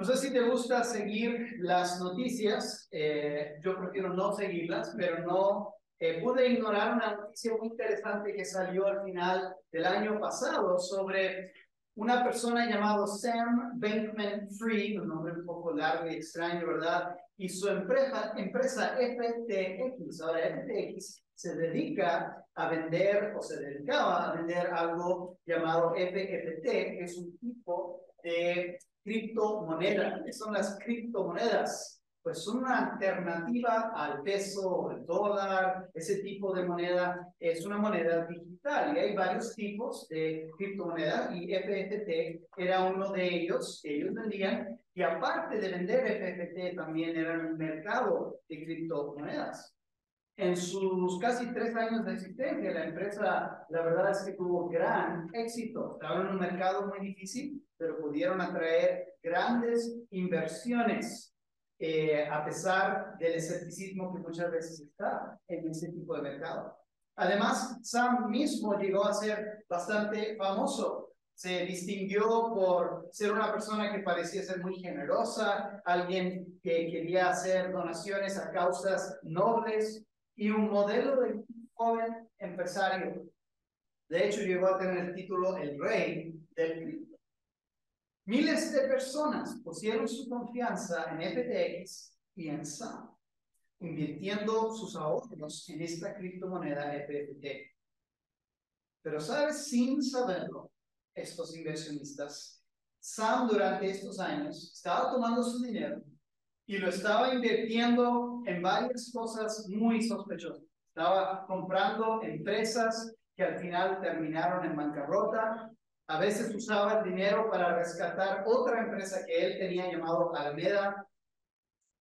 No sé si te gusta seguir las noticias, eh, yo prefiero no seguirlas, pero no eh, pude ignorar una noticia muy interesante que salió al final del año pasado sobre una persona llamada Sam Bankman Fried, un nombre un poco largo y extraño, ¿verdad? Y su empresa, empresa FTX. Ahora, FTX se dedica a vender o se dedicaba a vender algo llamado FFT, que es un tipo de criptomoneda. ¿Qué son las criptomonedas? Pues son una alternativa al peso, el dólar, ese tipo de moneda es una moneda digital y hay varios tipos de criptomonedas y FFT era uno de ellos ellos vendían y aparte de vender FFT también era un mercado de criptomonedas. En sus casi tres años de existencia, la empresa, la verdad es que tuvo gran éxito. Estaba en un mercado muy difícil, pero pudieron atraer grandes inversiones, eh, a pesar del escepticismo que muchas veces está en ese tipo de mercado. Además, Sam mismo llegó a ser bastante famoso. Se distinguió por ser una persona que parecía ser muy generosa, alguien que quería hacer donaciones a causas nobles, y un modelo de joven empresario. De hecho, llegó a tener el título El Rey del. Miles de personas pusieron su confianza en FTX y en SAM, invirtiendo sus ahorros en esta criptomoneda FTT. Pero, ¿sabes? Sin saberlo, estos inversionistas, Sam durante estos años estaba tomando su dinero y lo estaba invirtiendo en varias cosas muy sospechosas. Estaba comprando empresas que al final terminaron en bancarrota. A veces usaba el dinero para rescatar otra empresa que él tenía llamado Alameda.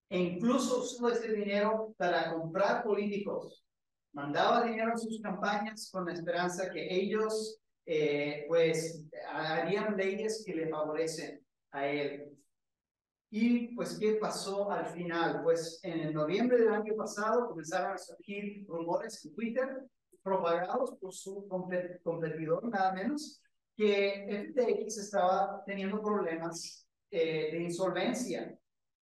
E incluso usó ese dinero para comprar políticos. Mandaba dinero a sus campañas con la esperanza que ellos eh, pues harían leyes que le favorecen a él. Y pues, ¿qué pasó al final? Pues en el noviembre del año pasado comenzaron a surgir rumores en Twitter, propagados por su competidor, nada menos, que FTX estaba teniendo problemas eh, de insolvencia.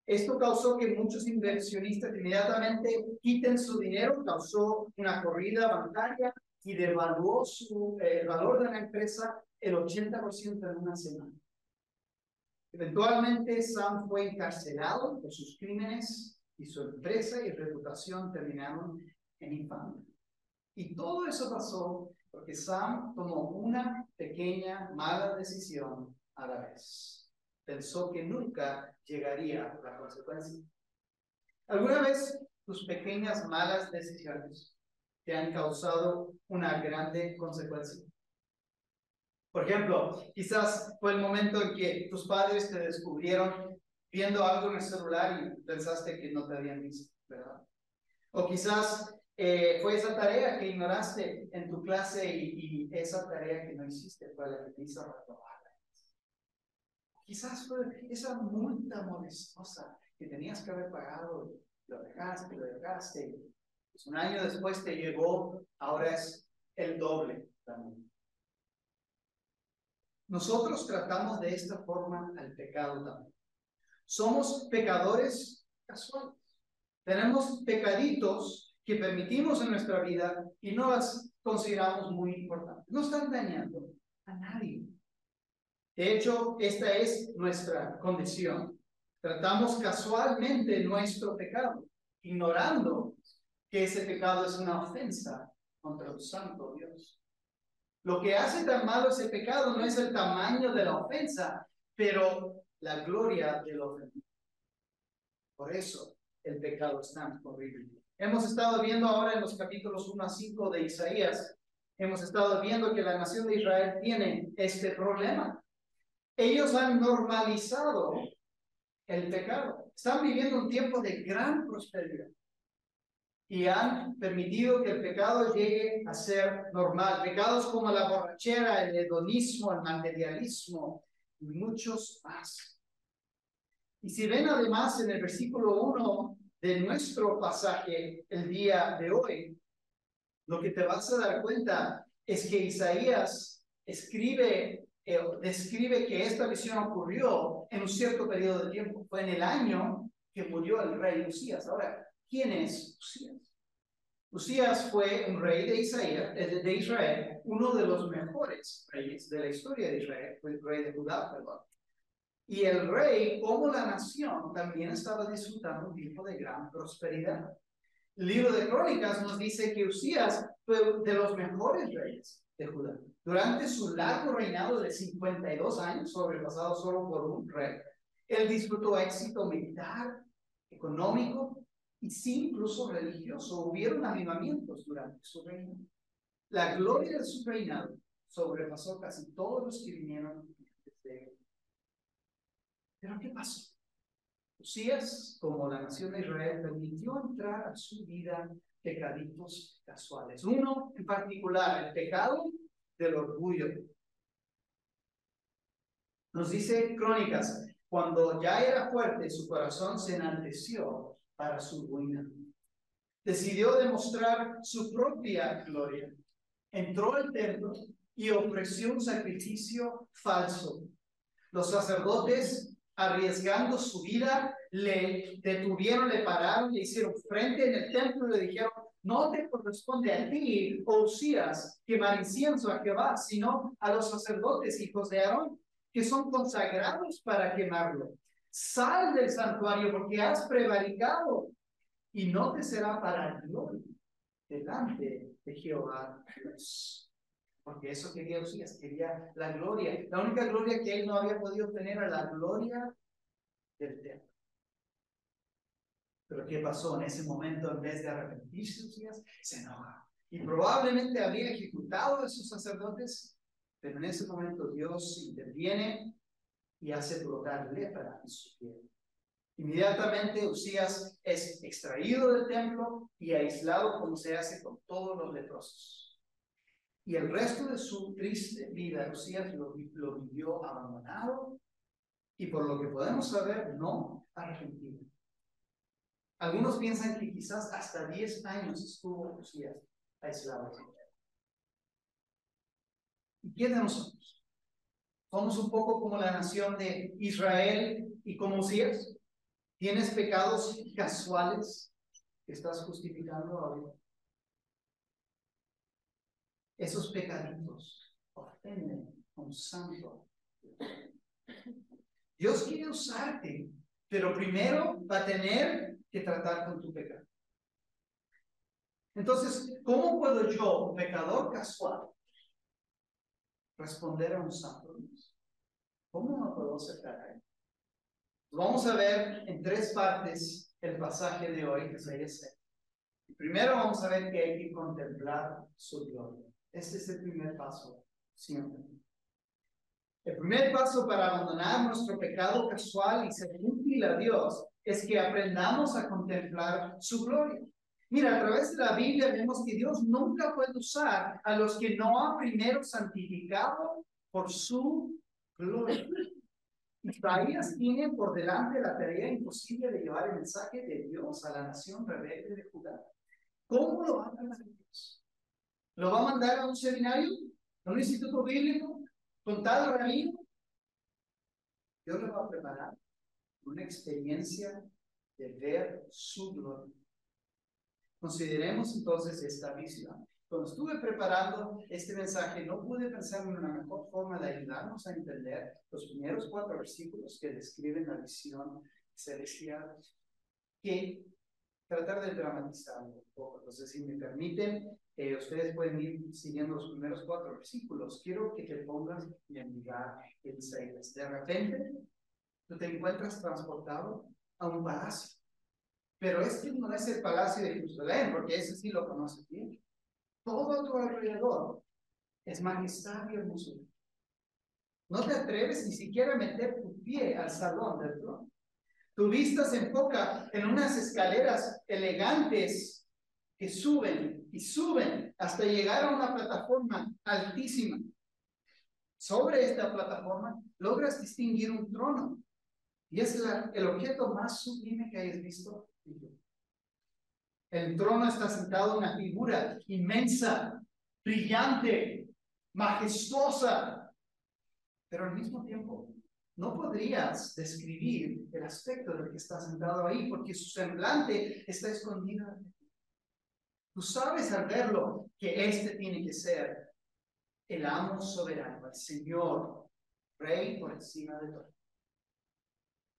Esto causó que muchos inversionistas inmediatamente quiten su dinero, causó una corrida bancaria y devaluó su, eh, el valor de la empresa el 80% en una semana. Eventualmente, Sam fue encarcelado por sus crímenes y su empresa y reputación terminaron en infamia. Y todo eso pasó porque Sam tomó una pequeña mala decisión a la vez. Pensó que nunca llegaría a la consecuencia. ¿Alguna vez tus pequeñas malas decisiones te han causado una grande consecuencia? Por ejemplo, quizás fue el momento en que tus padres te descubrieron viendo algo en el celular y pensaste que no te habían visto, ¿verdad? O quizás eh, fue esa tarea que ignoraste en tu clase y, esa tarea que no hiciste fue la que te hizo reprobar. Quizás fue esa multa molestosa que tenías que haber pagado, lo dejaste, lo dejaste. Pues un año después te llegó, ahora es el doble también. Nosotros tratamos de esta forma al pecado también. Somos pecadores casuales. Tenemos pecaditos que permitimos en nuestra vida y no las consideramos muy importantes. No están dañando a nadie. De hecho, esta es nuestra condición. Tratamos casualmente nuestro pecado, ignorando que ese pecado es una ofensa contra el santo Dios. Lo que hace tan malo ese pecado no es el tamaño de la ofensa, pero la gloria del ofendido. Por eso el pecado es tan horrible. Hemos estado viendo ahora en los capítulos 1 a 5 de Isaías, hemos estado viendo que la nación de Israel tiene este problema. Ellos han normalizado el pecado. Están viviendo un tiempo de gran prosperidad y han permitido que el pecado llegue a ser normal. Pecados como la borrachera, el hedonismo, el materialismo y muchos más. Y si ven además en el versículo 1 de nuestro pasaje el día de hoy, lo que te vas a dar cuenta es que Isaías escribe, eh, describe que esta visión ocurrió en un cierto periodo de tiempo. Fue en el año que murió el rey Usías. Ahora, ¿quién es Usías? Usías fue un rey de Israel, eh, de Israel, uno de los mejores reyes de la historia de Israel, fue el rey de Judá, perdón. Y el rey, como la nación, también estaba disfrutando un tiempo de gran prosperidad. El libro de Crónicas nos dice que Usías fue de los mejores reyes de Judá. Durante su largo reinado de 52 años, sobrepasado solo por un rey, él disfrutó éxito militar, económico y sí incluso religioso. Hubieron avivamientos durante su reino. La gloria de su reinado sobrepasó casi todos los que vinieron. Pero ¿qué pasó? Usías, como la nación de Israel, permitió entrar a su vida pecaditos casuales. Uno en particular, el pecado del orgullo. Nos dice Crónicas, cuando ya era fuerte, su corazón se enalteció para su ruina. Decidió demostrar su propia gloria. Entró al templo y ofreció un sacrificio falso. Los sacerdotes, arriesgando su vida, le detuvieron, le pararon, le hicieron frente en el templo y le dijeron, no te corresponde a ti, Osías, quemar incienso a Jehová, sino a los sacerdotes, hijos de Aarón, que son consagrados para quemarlo. Sal del santuario porque has prevaricado y no te será para gloria delante de Jehová Porque eso quería Osías, quería la gloria. La única gloria que él no había podido tener era la gloria del templo. Pero ¿qué pasó? En ese momento, en vez de arrepentirse, se enoja. Y probablemente habría ejecutado a esos sacerdotes, pero en ese momento Dios interviene y hace brotar lepra en su piel. Inmediatamente Usías es extraído del templo y aislado como se hace con todos los leprosos. Y el resto de su triste vida, Usías lo, vivió abandonado y por lo que podemos saber, no arrepentido. Algunos piensan que quizás hasta 10 años estuvo Usías aislado. ¿Y quién de nosotros? ¿Somos un poco como la nación de Israel y como Usías? ¿Tienes pecados casuales que estás justificando ahora? Esos pecaditos ofenden a un santo. Dios quiere usarte, pero primero va a tener que tratar con tu pecado. Entonces, ¿cómo puedo yo, pecador casual, responder a un santo? ¿Cómo me puedo acercar a él? Vamos a ver en tres partes el pasaje de hoy, que es Primero vamos a ver que hay que contemplar su gloria. Este es el primer paso, siempre. El primer paso para abandonar nuestro pecado casual y ser útil a Dios es que aprendamos a contemplar su gloria. Mira, a través de la Biblia vemos que Dios nunca puede usar a los que no ha primero santificado por su gloria. Isaías tiene por delante la tarea imposible de llevar el mensaje de Dios a la nación rebelde de Judá. ¿Cómo lo va a Dios? ¿Lo va a mandar a un seminario? ¿A un instituto bíblico? ¿Con tal rabino? Dios lo va a preparar una experiencia de ver su gloria. Consideremos entonces esta visión. Cuando estuve preparando este mensaje, no pude pensar en una mejor forma de ayudarnos a entender los primeros cuatro versículos que describen la visión celestial que tratar de dramatizarlo un poco. Entonces, si me permiten, eh, ustedes pueden ir siguiendo los primeros cuatro versículos. Quiero que te pongas en lugar en Isaías. De repente, tú te encuentras transportado a un palacio. Pero este no es el palacio de Jerusalén, porque ese sí lo conoces bien. Todo a tu alrededor es majestad y hermosura. No te atreves ni siquiera a meter tu pie al salón del trono. Tu vista se enfoca en unas escaleras elegantes que suben y suben hasta llegar a una plataforma altísima. Sobre esta plataforma logras distinguir un trono y es el objeto más sublime que hayas visto. El trono está sentado en una figura inmensa, brillante, majestuosa, pero al mismo tiempo no podrías describir el aspecto del que está sentado ahí, porque su semblante está escondido. Tú sabes al verlo que este tiene que ser el amo soberano, el Señor, rey por encima de todo.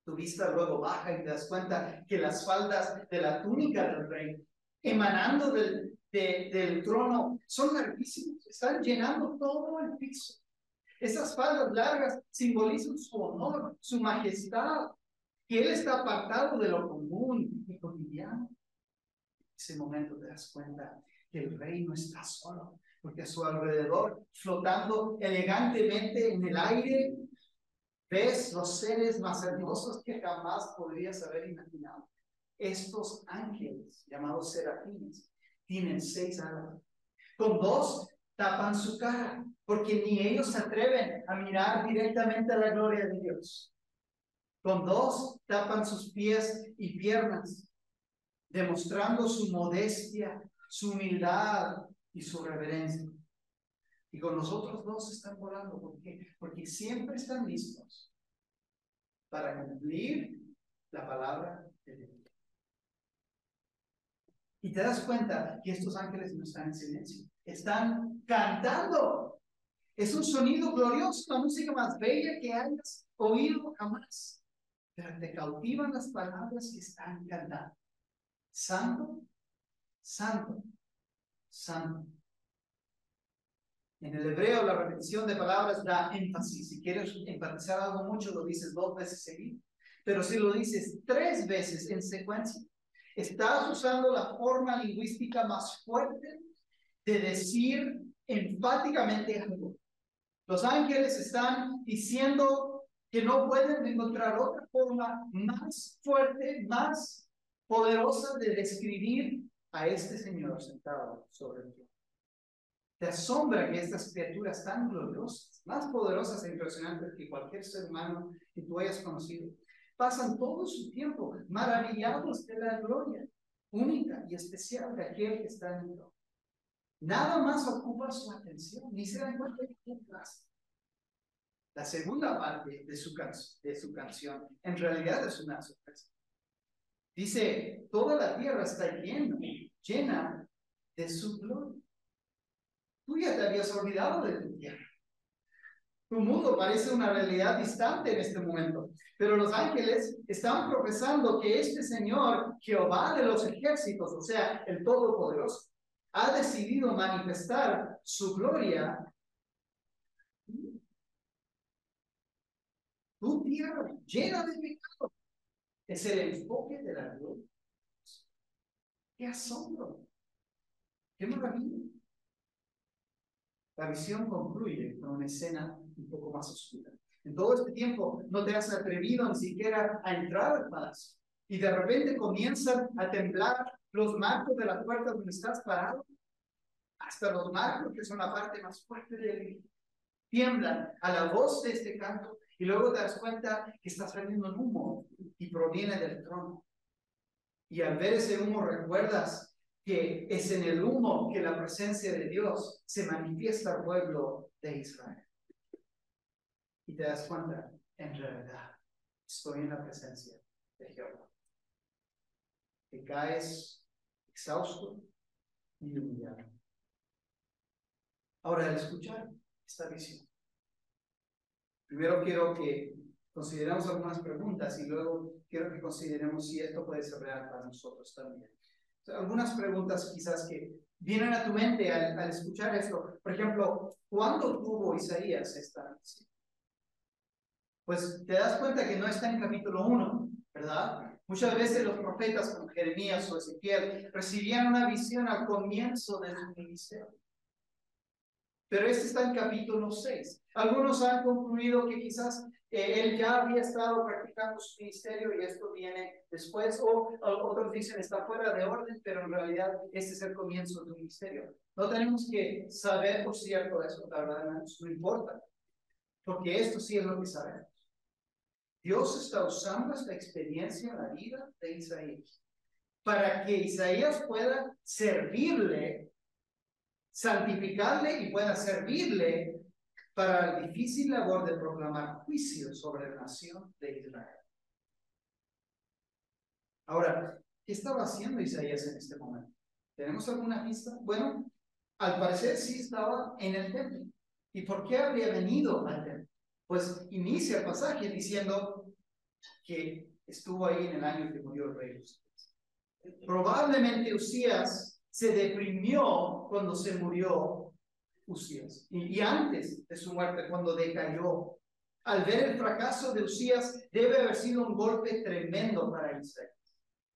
Tu vista luego baja y te das cuenta que las faldas de la túnica del rey, emanando del, del trono, son larguísimas, están llenando todo el piso. Esas faldas largas simbolizan su honor, su majestad, que Él está apartado de lo común y cotidiano. En ese momento te das cuenta que el rey no está solo, porque a su alrededor, flotando elegantemente en el aire, ves los seres más hermosos que jamás podrías haber imaginado. Estos ángeles, llamados serafines, tienen seis alas. Con dos tapan su cara, porque ni ellos se atreven a mirar directamente a la gloria de Dios. Con dos tapan sus pies y piernas, demostrando su modestia, su humildad y su reverencia. Y con nosotros dos están volando. ¿Por qué? Porque siempre están listos para cumplir la palabra de Dios. Y te das cuenta que estos ángeles no están en silencio, están cantando. Es un sonido glorioso, la música más bella que hayas oído jamás. Pero te cautivan las palabras que están cantando. Santo, santo, santo. En el hebreo la repetición de palabras da énfasis. Si quieres enfatizar algo mucho, lo dices dos veces seguido. Pero si lo dices tres veces en secuencia, estás usando la forma lingüística más fuerte de decir enfáticamente algo. Los ángeles están diciendo que no pueden encontrar otra forma más fuerte, más poderosa de describir a este Señor sentado sobre el trono. Te asombra que estas criaturas tan gloriosas, más poderosas e impresionantes que cualquier ser humano que tú hayas conocido, pasan todo su tiempo maravillados de la gloria única y especial de aquel que está en el trono. Nada más ocupa su atención, ni se dan cuenta de qué La segunda parte de su, de su canción en realidad es una sorpresa. Dice, toda la tierra está llena, llena de su gloria. Tú ya te habías olvidado de tu tierra. Tu mundo parece una realidad distante en este momento, pero los ángeles están profesando que este Señor, Jehová de los ejércitos, o sea, el Todopoderoso, ha decidido manifestar su gloria. Tu tierra llena de pecado es el enfoque de la gloria. ¡Qué asombro! ¡Qué maravilla! La visión concluye con una escena un poco más oscura. En todo este tiempo no te has atrevido ni siquiera a entrar al palacio. Y de repente comienzan a temblar los marcos de la puerta donde estás parado. Hasta los marcos, que son la parte más fuerte del tiemblan a la voz de este canto y luego te das cuenta que está saliendo un humo y proviene del trono. Y al ver ese humo recuerdas que es en el humo que la presencia de Dios se manifiesta al pueblo de Israel. Y te das cuenta, en realidad, estoy en la presencia de Jehová. Que caes exhausto y humillado. Ahora, al escuchar esta visión, primero quiero que consideremos algunas preguntas y luego quiero que consideremos si esto puede ser real para nosotros también algunas preguntas quizás que vienen a tu mente al, escuchar esto. Por ejemplo, ¿cuándo tuvo Isaías esta visión? Pues te das cuenta que no está en capítulo 1, ¿verdad? Muchas veces los profetas como Jeremías o Ezequiel recibían una visión al comienzo de su ministerio. Pero este está en capítulo 6. Algunos han concluido que quizás él ya había estado practicando su ministerio y esto viene después, o, otros dicen está fuera de orden, pero en realidad este es el comienzo de un ministerio. No tenemos que saber por cierto eso, la verdad, no importa, porque esto sí es lo que sabemos. Dios está usando esta experiencia en la vida de Isaías para que Isaías pueda servirle, santificarle y pueda servirle para la difícil labor de proclamar juicio sobre la nación de Israel. Ahora, ¿qué estaba haciendo Isaías en este momento? ¿Tenemos alguna pista? Bueno, al parecer sí estaba en el templo. ¿Y por qué habría venido al templo? Pues inicia el pasaje diciendo que estuvo ahí en el año que murió el rey Probablemente Usías se deprimió cuando se murió Usías. Y, antes de su muerte, cuando decayó, al ver el fracaso de Usías, debe haber sido un golpe tremendo para Israel.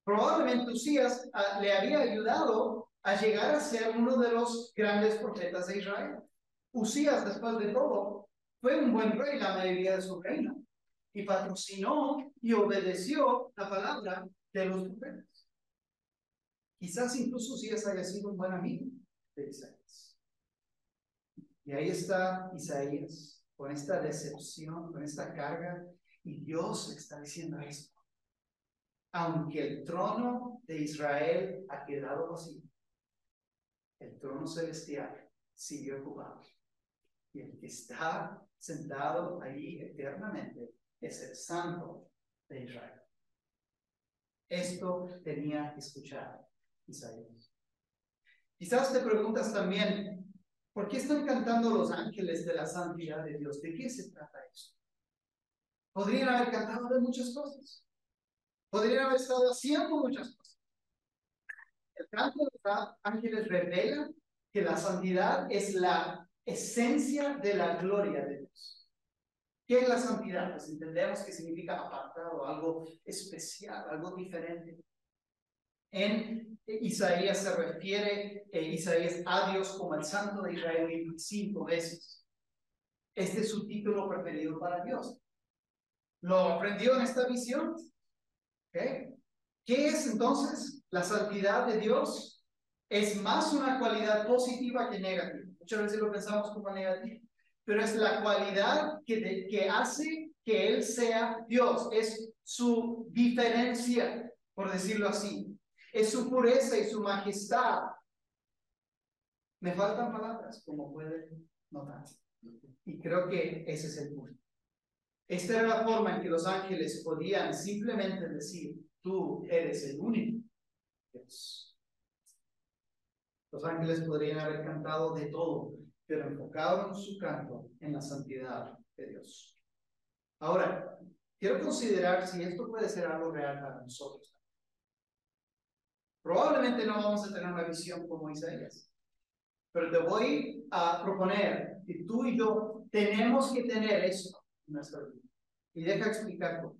Probablemente Usías ah, le había ayudado a llegar a ser uno de los grandes profetas de Israel. Usías, después de todo, fue un buen rey la mayoría de su reino y patrocinó y obedeció la palabra de los profetas. Quizás incluso Usías haya sido un buen amigo de Isaías. Y ahí está Isaías con esta decepción, con esta carga, y Dios está diciendo esto. Aunque el trono de Israel ha quedado vacío, el trono celestial sigue ocupado. Y el que está sentado ahí eternamente es el santo de Israel. Esto tenía que escuchar Isaías. Quizás te preguntas también, ¿por qué están cantando los ángeles de la santidad de Dios? ¿De qué se trata eso? Podrían haber cantado de muchas cosas. Podrían haber estado haciendo muchas cosas. El canto de los ángeles revela que la santidad es la esencia de la gloria de Dios. ¿Qué es la santidad? Pues entendemos que significa apartado, algo especial, algo diferente. En Isaías se refiere eh, Isaías a Dios como el Santo de Israel cinco veces. Este es su título preferido para Dios. Lo aprendió en esta visión. ¿Qué es entonces la santidad de Dios? Es más una cualidad positiva que negativa. Muchas veces lo pensamos como negativo, pero es la cualidad que, que hace que Él sea Dios, es su diferencia, por decirlo así, es su pureza y su majestad. Me faltan palabras, como pueden notar. Y creo que ese es el punto. Esta era la forma en que los ángeles podían simplemente decir, tú eres el único Dios. Los ángeles podrían haber cantado de todo, pero enfocaron su canto en la santidad de Dios. Ahora, quiero considerar si esto puede ser algo real para nosotros. Probablemente no vamos a tener una visión como Isaías, pero te voy a proponer que tú y yo tenemos que tener esto en nuestra vida. Y deja explicar cómo.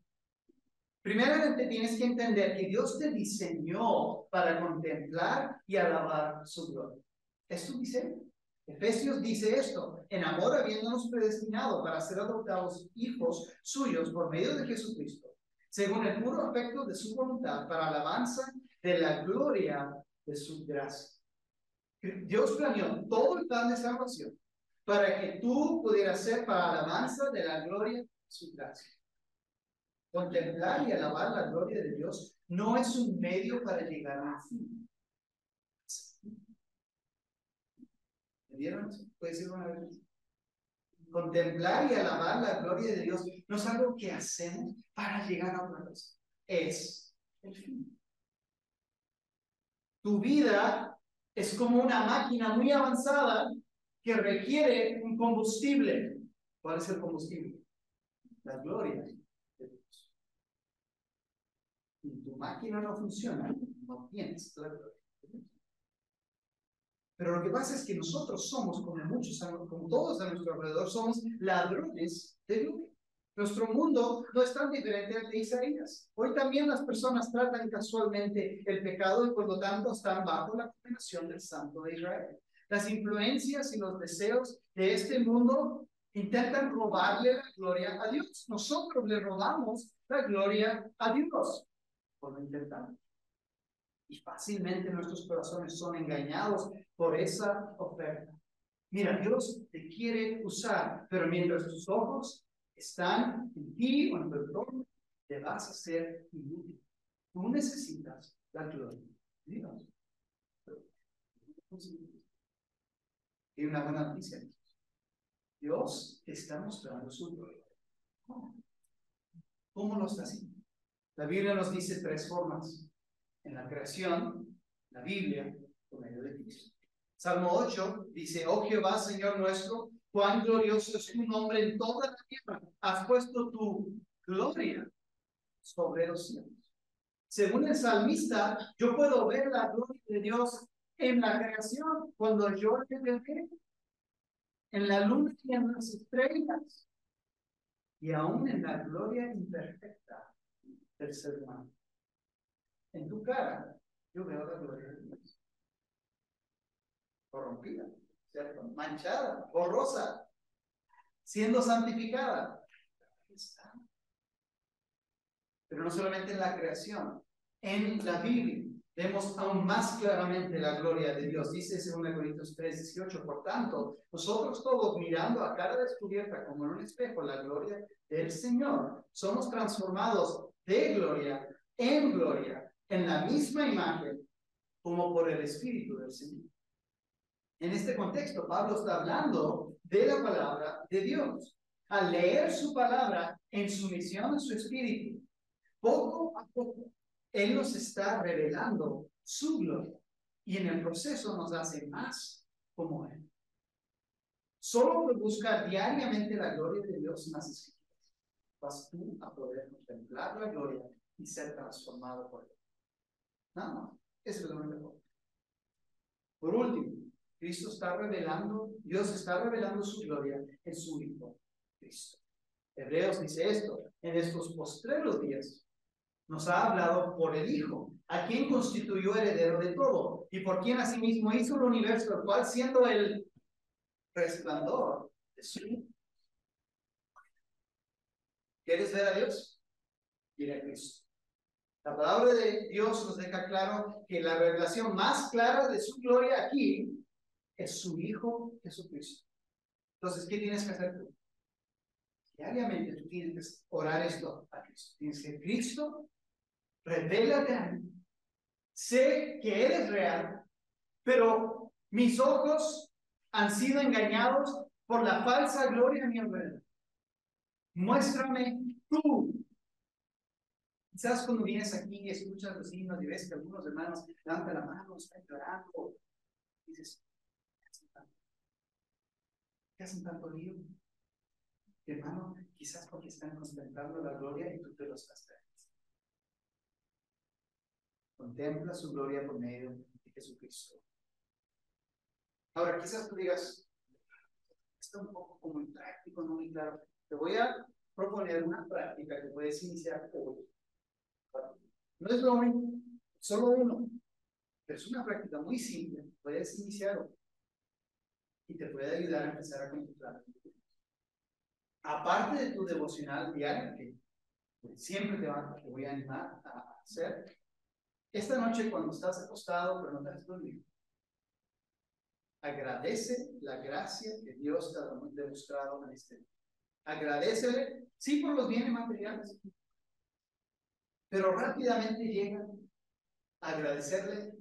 Primeramente tienes que entender que Dios te diseñó para contemplar y alabar su gloria. Es tu diseño. Efesios dice esto, en amor habiéndonos predestinado para ser adoptados hijos suyos por medio de Jesucristo, según el puro afecto de su voluntad, para alabanza de la gloria de su gracia. Dios planeó todo el plan de salvación para que tú pudieras ser para alabanza de la gloria de su gracia. Contemplar y alabar la gloria de Dios no es un medio para llegar a fin. ¿Me vieron? ¿Puede decir una vez? Contemplar y alabar la gloria de Dios no es algo que hacemos para llegar a una cosa. Es el fin. Tu vida es como una máquina muy avanzada que requiere un combustible. ¿Cuál es el combustible? La gloria y tu máquina no funciona, no tienes Pero lo que pasa es que nosotros somos, como muchos, como todos a nuestro alrededor, somos ladrones de gloria. Nuestro mundo no es tan diferente al de Isaías. Hoy también las personas tratan casualmente el pecado y por lo tanto están bajo la condenación del Santo de Israel. Las influencias y los deseos de este mundo intentan robarle la gloria a Dios. Nosotros le robamos la gloria a Dios por lo intentamos. Y fácilmente nuestros corazones son engañados por esa oferta. Mira, Dios te quiere usar, pero mientras tus ojos están en ti o en tu entorno, te vas a ser inútil. Tú necesitas la gloria de Dios. Y una buena noticia. Dios está mostrando su gloria. ¿Cómo lo está haciendo? La Biblia nos dice tres formas. En la creación, la Biblia, por medio de Cristo. Salmo 8 dice, oh Jehová, Señor nuestro, cuán glorioso es tu nombre en toda la tierra. Has puesto tu gloria sobre los cielos. Según el salmista, yo puedo ver la gloria de Dios en la creación, cuando yo le en la luna y en las estrellas, y aún en la gloria imperfecta del ser humano. En tu cara, yo veo la gloria de Dios. Corrompida, ¿cierto? Manchada, borrosa, siendo santificada. está. Pero no solamente en la creación, en la Biblia vemos aún más claramente la gloria de Dios. Dice 2 Corintios 3, 18, por tanto, nosotros todos mirando a cara descubierta como en un espejo la gloria del Señor, somos transformados de gloria en gloria, en la misma imagen, como por el Espíritu del Señor. En este contexto, Pablo está hablando de la palabra de Dios. Al leer su palabra en sumisión a su espíritu, poco a poco él nos está revelando su gloria y en el proceso nos hace más como Él. Solo por buscar diariamente la gloria de Dios en las vas tú a poder contemplar la gloria y ser transformado por Él. Nada más. Eso es lo mejor. Por último, Cristo está revelando, Dios está revelando su gloria en su Hijo, Cristo. Hebreos dice esto, en estos postreros días nos ha hablado por el Hijo, a quien constituyó heredero de todo y por quien asimismo hizo el universo, el cual siendo el resplandor de su ¿Quieres ver a Dios? Mira a Cristo. La palabra de Dios nos deja claro que la revelación más clara de su gloria aquí es su Hijo Jesucristo. Entonces, ¿qué tienes que hacer tú? Diariamente tú tienes que orar esto a Cristo. Tienes que Cristo revélate a mí. Sé que Él es real, pero mis ojos han sido engañados por la falsa gloria de mi alrededor. Muéstrame tú. Quizás cuando vienes aquí y escuchas los himnos y ves que algunos hermanos levantan la mano, están llorando, dices, ¿qué hacen tanto lío? Hermano, quizás porque están contemplando la gloria y tú te los estás Contempla su gloria por medio de Jesucristo. Ahora, quizás tú digas, está un poco como práctico, no muy claro. Te voy a proponer una práctica que puedes iniciar hoy. No es lo único, solo uno, pero es una práctica muy simple. Puedes iniciar hoy y te puede ayudar a empezar a contemplar. Aparte de tu devocional diario, que siempre te, va, te voy a animar a hacer, esta noche cuando estás acostado pero no has dormido, agradece la gracia que Dios te ha demostrado en este día. Agradecele, sí, por los bienes materiales, pero rápidamente llega a agradecerle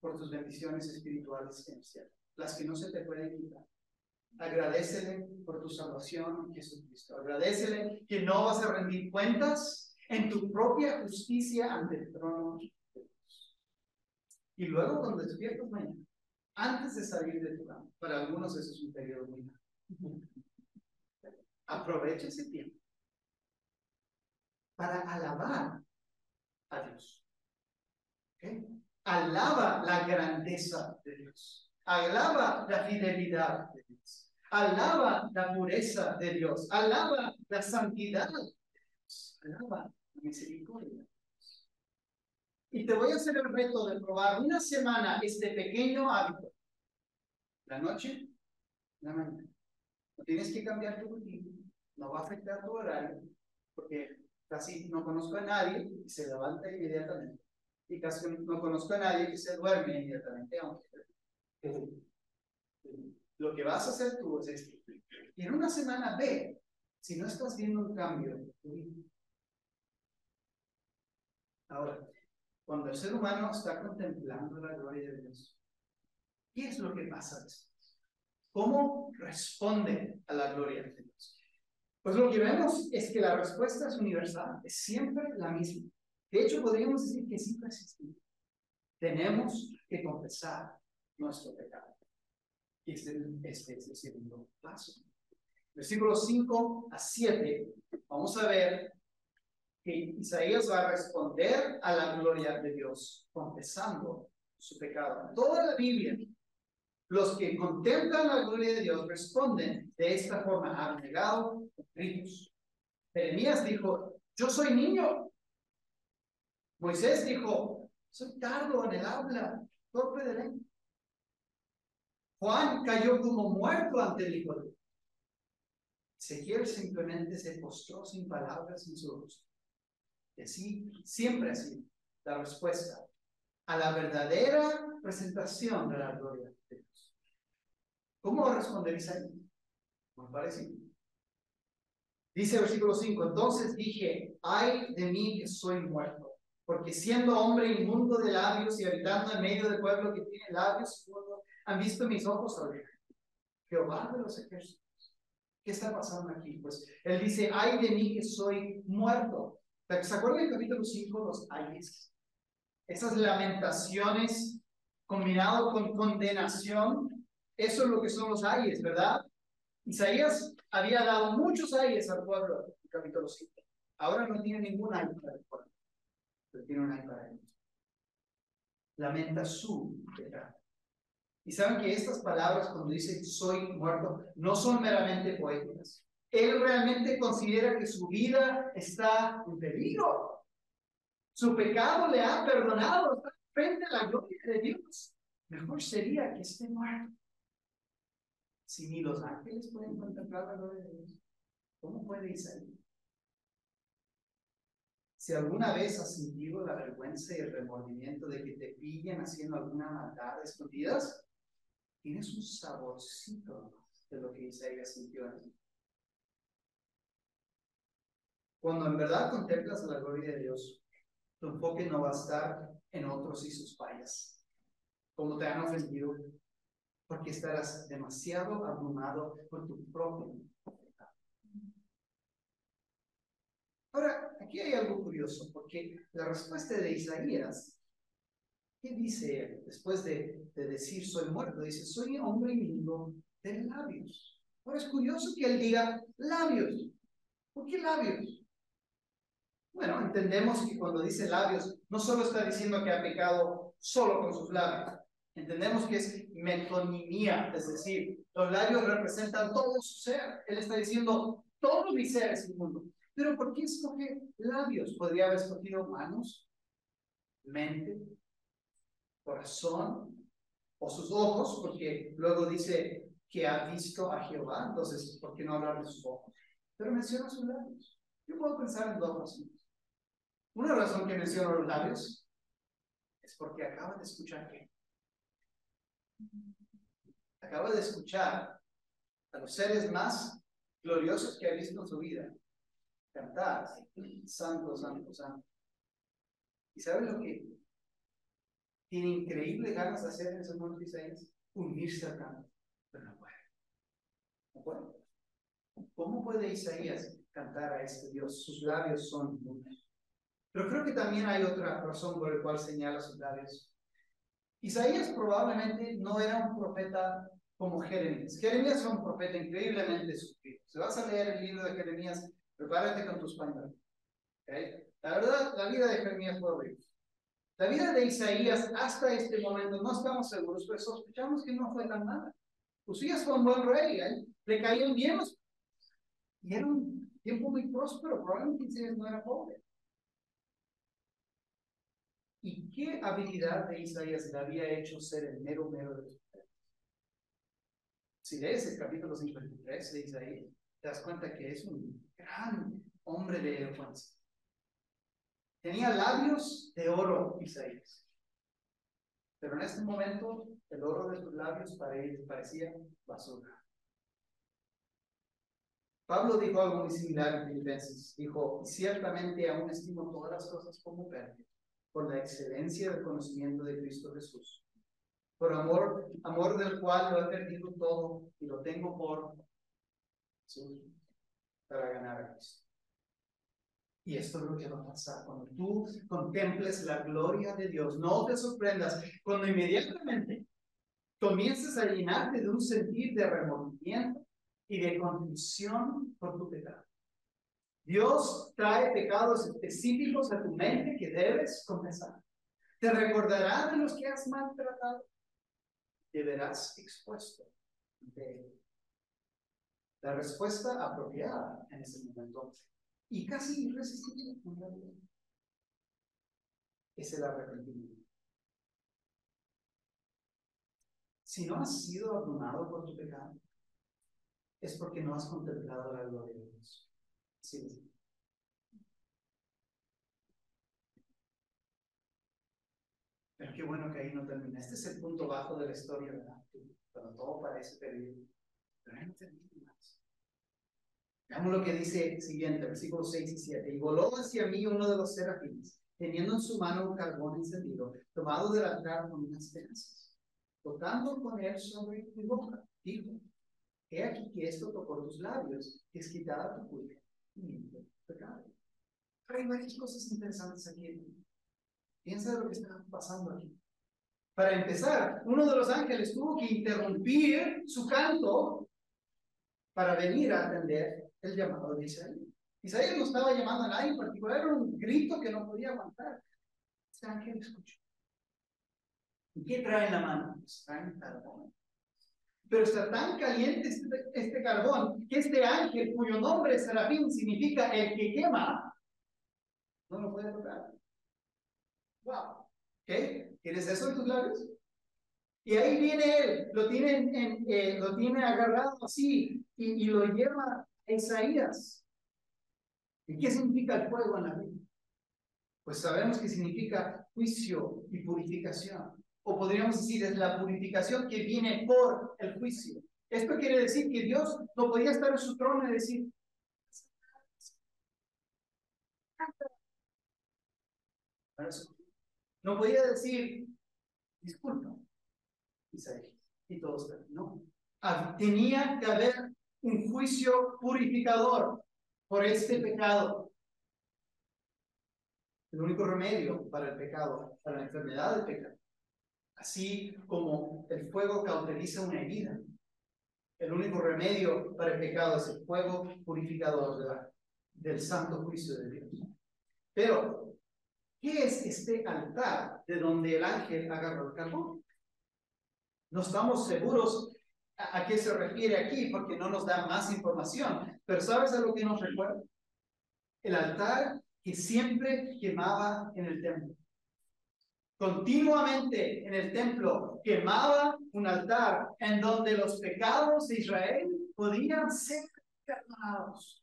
por tus bendiciones espirituales en el cielo, las que no se te pueden quitar. Agradecele por tu salvación en Jesucristo. Agradecele que no vas a rendir cuentas en tu propia justicia ante el trono de Dios. Y luego cuando despiertas mañana, antes de salir de tu cama, para algunos eso es un periodo muy largo, aprovecha ese tiempo para alabar a Dios. Alaba la grandeza de Dios. Alaba la fidelidad de Dios. Alaba la pureza de Dios. Alaba la santidad de Dios. Alaba misericordia. Y te voy a hacer el reto de probar una semana este pequeño hábito. La noche, la mañana. No tienes que cambiar tu rutina, no va a afectar tu horario, porque casi no conozco a nadie que se levanta inmediatamente. Y casi no conozco a nadie que se duerme inmediatamente, lo que vas a hacer tú es esto. Y en una semana ve si no estás viendo un cambio Ahora, cuando el ser humano está contemplando la gloria de Dios, ¿qué es lo que pasa? ¿Cómo responde a la gloria de Dios? Pues lo que vemos es que la respuesta es universal, es siempre la misma. De hecho, podríamos decir que siempre. Tenemos que confesar nuestro pecado. Este, este es el segundo paso. Versículos 5 a 7, vamos a ver que Isaías va a responder a la gloria de Dios, confesando su pecado. Toda la Biblia, los que contemplan la gloria de Dios responden de esta forma, abnegado, gritos. Jeremías dijo, yo soy niño. Moisés dijo, soy tardo en el habla, torpe de lengua. Juan cayó como muerto ante el Hijo de Dios. Simplemente se postró sin palabras en su rostro. Y así siempre sido la respuesta a la verdadera presentación de la gloria de Dios. ¿Cómo responderéis ahí? Muy parecido. Dice el versículo 5, entonces dije, ay de mí que soy muerto, porque siendo hombre inmundo de labios y habitando en medio del pueblo que tiene labios han visto mis ojos al Jehová de los ejércitos. ¿Qué está pasando aquí? Pues él dice, ay de mí que soy muerto. ¿Se acuerdan del capítulo 5, los ayes? Esas lamentaciones combinado con condenación, eso es lo que son los ayes, ¿verdad? Isaías había dado muchos ayes al pueblo, el capítulo 5. Ahora no tiene ningún ay para el pueblo, pero tiene un ay para él. Lamenta su pecado. Y saben que estas palabras, cuando dice soy muerto, no son meramente poéticas. Él realmente considera que su vida está en peligro. Su pecado le ha perdonado, frente a la gloria de Dios. Mejor sería que esté muerto. Si ni los ángeles pueden contemplar la gloria de Dios, ¿cómo puede Isaías? Si alguna vez has sentido la vergüenza y el remordimiento de que te pillen haciendo alguna maldad escondidas, tienes un saborcito de lo que Isaías sintió en Cuando en verdad contemplas la gloria de Dios, tu enfoque no va a estar en otros y sus fallas, como te han ofendido, porque estarás demasiado abrumado por tu propio pecado. Ahora, aquí hay algo curioso, porque la respuesta de Isaías ¿Qué dice él después de, decir soy muerto? Dice, soy hombre inmundo de labios. Ahora es curioso que él diga labios. ¿Por qué labios? Bueno, entendemos que cuando dice labios, no solo está diciendo que ha pecado solo con sus labios. Entendemos que es metonimia, es decir, los labios representan todo su ser. Él está diciendo, todo mi ser es inmundo. Pero ¿por qué escoge labios? ¿Podría haber escogido manos, mente, corazón o sus ojos, porque luego dice que ha visto a Jehová, entonces, ¿por qué no hablar de sus ojos? Pero menciona sus labios. Yo puedo pensar en dos razones. Una razón que menciona los labios es porque acaba de escuchar que acaba de escuchar a los seres más gloriosos que ha visto en su vida cantar, santo, santo, santo. ¿Y sabe lo que tiene increíbles ganas de hacer en ese momento Isaías, unirse al canto, pero no puede. No puede. ¿Cómo puede Isaías cantar a este Dios? Sus labios son mudos. Pero creo que también hay otra razón por la cual señala sus labios. Isaías probablemente no era un profeta como Jeremías. Jeremías fue un profeta increíblemente sufrido. Si vas a leer el libro de Jeremías, prepárate con tus pañuelos. La verdad, la vida de Jeremías fue horrible. La vida de Isaías hasta este momento no estamos seguros, pero sospechamos que no fue tan mala. Usías fue un buen rey, ¿eh? le caían bien los... Y era un tiempo muy próspero, probablemente Isaías no era pobre. Qué habilidad de Isaías le había hecho ser el mero mero de los Si lees el capítulo 53 de Isaías, te das cuenta que es un gran hombre de elocuencia. Tenía labios de oro, Isaías. Pero en este momento, el oro de sus labios parecía basura. Pablo dijo algo muy similar en Filipenses. Dijo, ciertamente aún estimo todas las cosas como pérdida por la excelencia del conocimiento de Cristo Jesús, por amor, amor del cual lo he perdido todo y lo tengo por para ganar a Cristo. Y esto es lo que va a pasar cuando tú contemples la gloria de Dios. No te sorprendas cuando inmediatamente comiences a llenarte de un sentir de remordimiento y de confusión por tu pecado. Dios trae pecados específicos a tu mente que debes confesar. Te recordará de los que has maltratado. Te verás expuesto de La respuesta apropiada en ese momento y casi irresistible es el arrepentimiento. Si no has sido abrumado por tu pecado, es porque no has contemplado la gloria de Dios. Sí. Pero qué bueno que ahí no termina. Este es el punto bajo de la historia, ¿verdad? Cuando todo parece perdido. Pero ahí no termina más. Veamos lo que dice siguiente, versículos 6 y 7. Y voló hacia mí uno de los serafines, teniendo en su mano un carbón encendido, tomado del altar con unas tenazas. Tocando con él sobre mi boca, dijo, he aquí que esto tocó tus labios, es quitada tu culpa hay varias cosas interesantes aquí. Piensa de lo que está pasando aquí. Para empezar, uno de los ángeles tuvo que interrumpir su canto para venir a atender el llamado de Isaías. Isaías no estaba llamando a nadie en particular, era un grito que no podía aguantar. Este ángel escuchó. ¿Y qué trae en la mano? Pues trae carbón. Pero está tan caliente este, este, carbón que este ángel, cuyo nombre Serafín significa el que quema, no lo puede tocar. Wow. ¿Qué? ¿Tienes eso en tus labios? Y ahí viene él, lo tiene, en, eh, lo tiene agarrado así y, lo lleva Isaías. ¿Y qué significa el fuego en la Biblia? Pues sabemos que significa juicio y purificación. O podríamos decir, es la purificación que viene por el juicio. Esto quiere decir que Dios no podía estar en su trono y decir, no podía decir, disculpa, Isaías, y todos, no. Tenía que haber un juicio purificador por este pecado. El único remedio para el pecado, para la enfermedad del pecado, así como el fuego cauteriza una herida. El único remedio para el pecado es el fuego purificador del santo juicio de Dios. Pero, ¿qué es este altar de donde el ángel agarró el carbón? No estamos seguros a, qué se refiere aquí porque no nos da más información. Pero ¿sabes a lo que nos recuerda? El altar que siempre quemaba en el templo. Continuamente en el templo quemaba un altar en donde los pecados de Israel podían ser perdonados.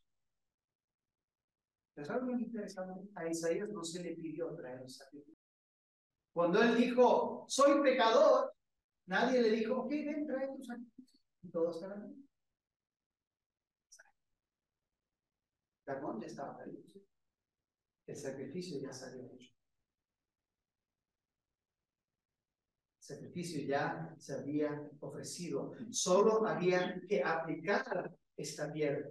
¿Es algo interesante? A Isaías no se le pidió traer un sacrificio. Cuando él dijo, soy pecador, nadie le dijo, ok, ven, trae tu sacrificio y todos estarán bien. Carbón ya estaba feliz. El sacrificio ya salió hecho. El sacrificio ya se había ofrecido. Solo había que aplicar esta piedra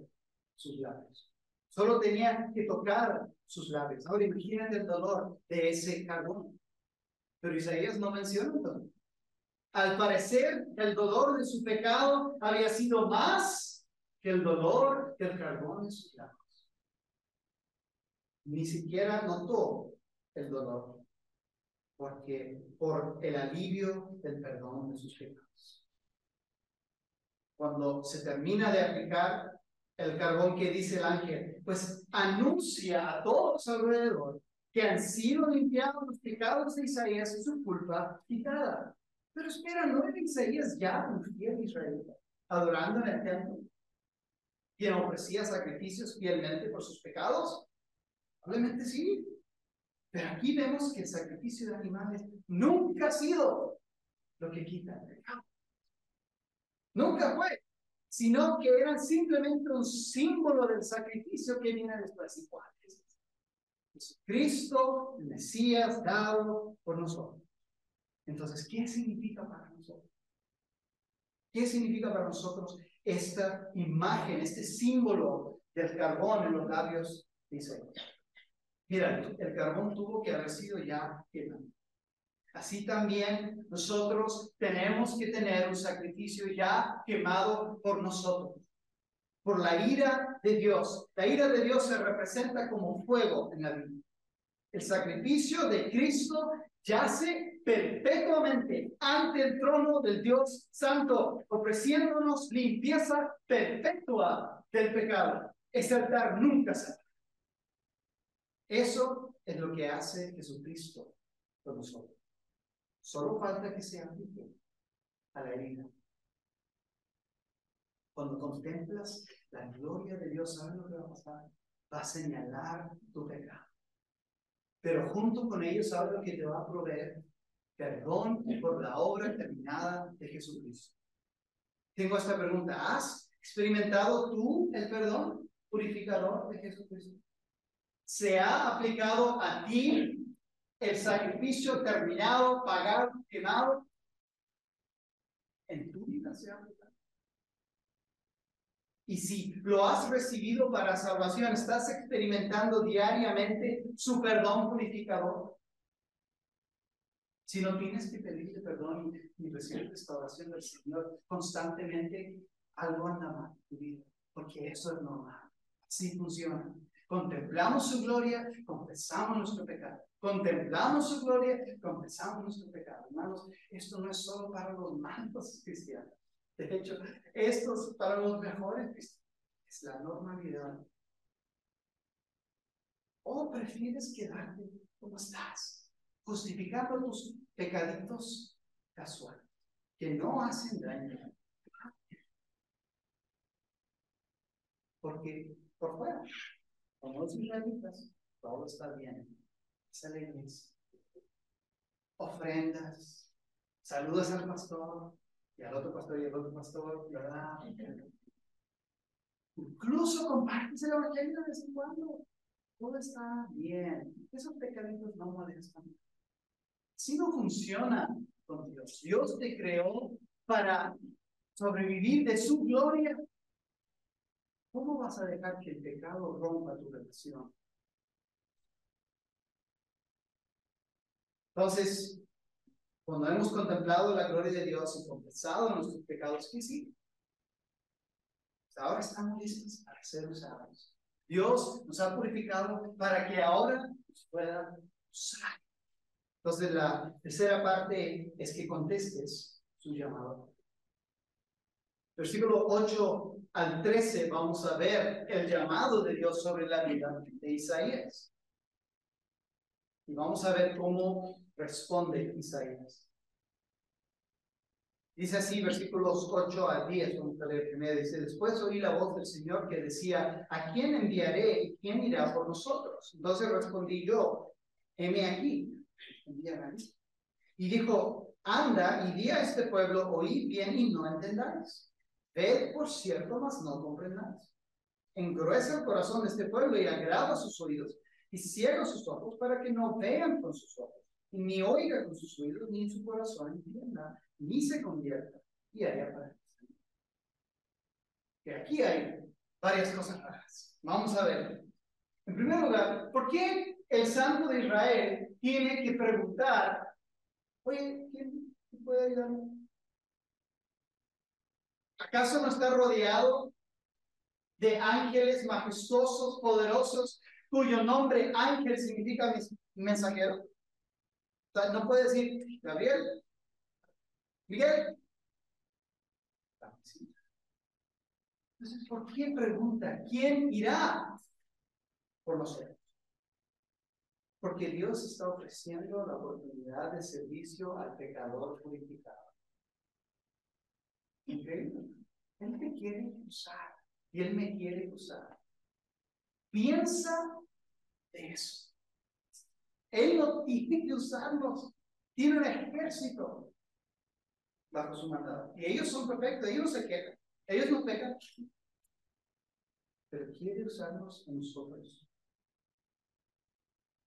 sus labios. Solo tenía que tocar sus labios. Ahora imagínate el dolor de ese carbón. Pero Isaías no menciona dolor. Al parecer, el dolor de su pecado había sido más que el dolor del carbón de sus labios. Ni siquiera notó el dolor, porque por el alivio del perdón de sus pecados. Cuando se termina de aplicar el carbón que dice el ángel, pues anuncia a todos alrededor que han sido limpiados los pecados de Isaías y su culpa quitada. Pero espera, ¿no era Isaías ya un fiel israelita, adorando en el templo? ¿Quien ofrecía sacrificios fielmente por sus pecados? Probablemente sí. Pero aquí vemos que el sacrificio de animales nunca ha sido lo que quita el pecado. Nunca fue, sino que eran simplemente un símbolo del sacrificio que viene después. ¿Y cuál es? Jesucristo, el Mesías dado por nosotros Entonces, ¿qué significa para nosotros? ¿Qué significa para nosotros esta imagen, este símbolo del carbón en los labios de Isaías? Mira, el carbón tuvo que haber sido ya quemado. Así también nosotros tenemos que tener un sacrificio ya quemado por nosotros, por la ira de Dios. La ira de Dios se representa como fuego en la vida. El sacrificio de Cristo yace perpetuamente ante el trono del Dios Santo, ofreciéndonos limpieza perpetua del pecado. Ese altar nunca se Eso es lo que hace Jesucristo por nosotros. Solo falta que se aplique a la herida. Cuando contemplas la gloria de Dios, ¿sabes lo que va a pasar? Va a señalar tu pecado. Pero junto con ello, ¿sabes lo que te va a proveer? Perdón por la obra terminada de Jesucristo. Tengo esta pregunta. ¿Has experimentado tú el perdón purificador de Jesucristo? ¿Se ha aplicado a ti el sacrificio terminado, pagado, quemado, en tu vida se Y si lo has recibido para salvación, estás experimentando diariamente su perdón purificador. Si no tienes que pedirle perdón y, recibir restauración del Señor constantemente, algo anda mal en tu vida, porque eso es normal. Así funciona. Contemplamos su gloria, confesamos nuestro pecado. Contemplamos su gloria, confesamos nuestro pecado. Hermanos, esto no es solo para los malos cristianos. De hecho, esto es para los mejores cristianos. Es la normalidad. ¿O prefieres quedarte como estás, justificando tus pecaditos casuales, que no hacen daño? Porque por fuera como los israelitas, todo está bien. Es Ofrendas, saludas al pastor y al otro pastor y al otro pastor, ¿verdad? Incluso compartes el evangelio de vez en cuando. Todo está bien. Esos pecaditos no molestan. Si no funciona con Dios, Dios te creó para sobrevivir de su gloria ¿Cómo vas a dejar que el pecado rompa tu relación? Entonces, cuando hemos contemplado la gloria de Dios y confesado nuestros pecados, ¿qué sí? Ahora estamos listos para ser usados. Dios nos ha purificado para que ahora nos pueda usar. Entonces, la tercera parte es que contestes su llamado. Versículo 8 al 13 vamos a ver el llamado de Dios sobre la vida de Isaías. Y vamos a ver cómo responde Isaías. Dice así, versículos 8 al 10, vamos a leer primero, dice, después oí la voz del Señor que decía, ¿a quién enviaré y quién irá por nosotros? Entonces respondí yo, heme aquí, Y dijo, anda y di a este pueblo, oí bien y no entendáis. Ved, por cierto, mas no comprendáis. Engruesa el corazón de este pueblo y agrava sus oídos, y cierra sus ojos para que no vean con sus ojos, y ni oiga con sus oídos, ni en su corazón entienda, ni se convierta, y haya para Que aquí hay varias cosas raras. Vamos a ver. En primer lugar, ¿por qué el santo de Israel tiene que preguntar, oye, ¿quién puede ayudarme? ¿Acaso no está rodeado de ángeles majestuosos, poderosos, cuyo nombre ángel significa mensajero? No puede decir Gabriel, Miguel. Entonces, ¿por qué pregunta? ¿Quién irá por nosotros? Porque Dios está ofreciendo la oportunidad de servicio al pecador purificado. Increíble. Él te quiere usar y Él me quiere usar. Piensa de eso. Él no tiene que usarnos. Tiene un ejército bajo su mandado. Y ellos son perfectos, ellos no se quejan. Ellos no pecan. Pero quiere usarnos en nosotros.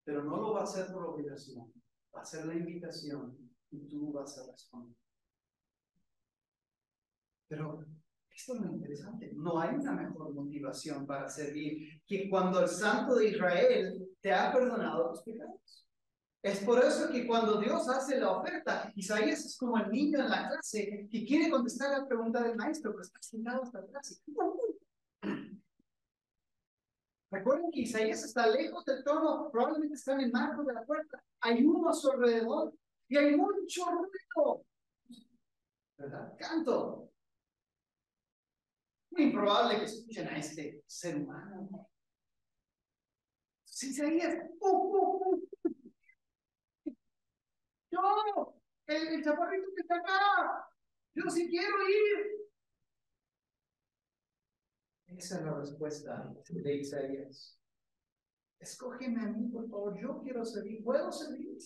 Pero no lo va a hacer por obligación. Va a ser la invitación y tú vas a responder. Pero esto es lo interesante. No hay una mejor motivación para servir que cuando el Santo de Israel te ha perdonado tus pecados. Es por eso que cuando Dios hace la oferta, Isaías es como el niño en la clase que quiere contestar la pregunta del maestro, pero está sentado hasta atrás. Recuerden que Isaías está lejos del trono, probablemente está en el marco de la puerta. Hay uno a su alrededor y hay mucho ruido. ¿Verdad? Canto. Improbable que escuchen a este ser humano. Isaías, ¡uh, uh, uh! yo, el, el chaparrito que está acá, yo sí quiero ir. Esa es la respuesta de Isaías. Escógeme a mí, por favor, yo quiero servir, puedo servir.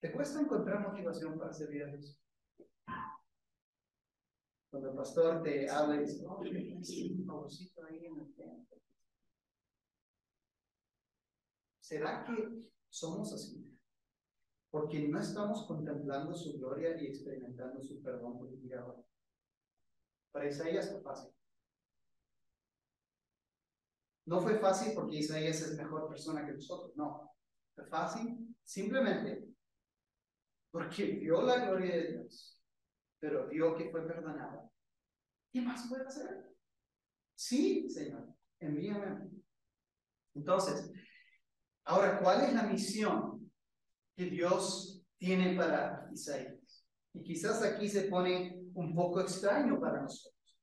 ¿Te cuesta encontrar motivación para servir a Dios? Cuando el pastor te habla y dice, oh, un favorcito ahí en el templo. ¿Será que somos así? Porque no estamos contemplando su gloria y experimentando su perdón por el ahora. Para Isaías fue fácil. No fue fácil porque Isaías es mejor persona que nosotros, no. Fue fácil simplemente porque vio la gloria de Dios, pero vio que fue perdonado. ¿Qué más puede hacer? Sí, Señor, envíame. Entonces, ahora, ¿cuál es la misión que Dios tiene para Isaías? Y quizás aquí se pone un poco extraño para nosotros.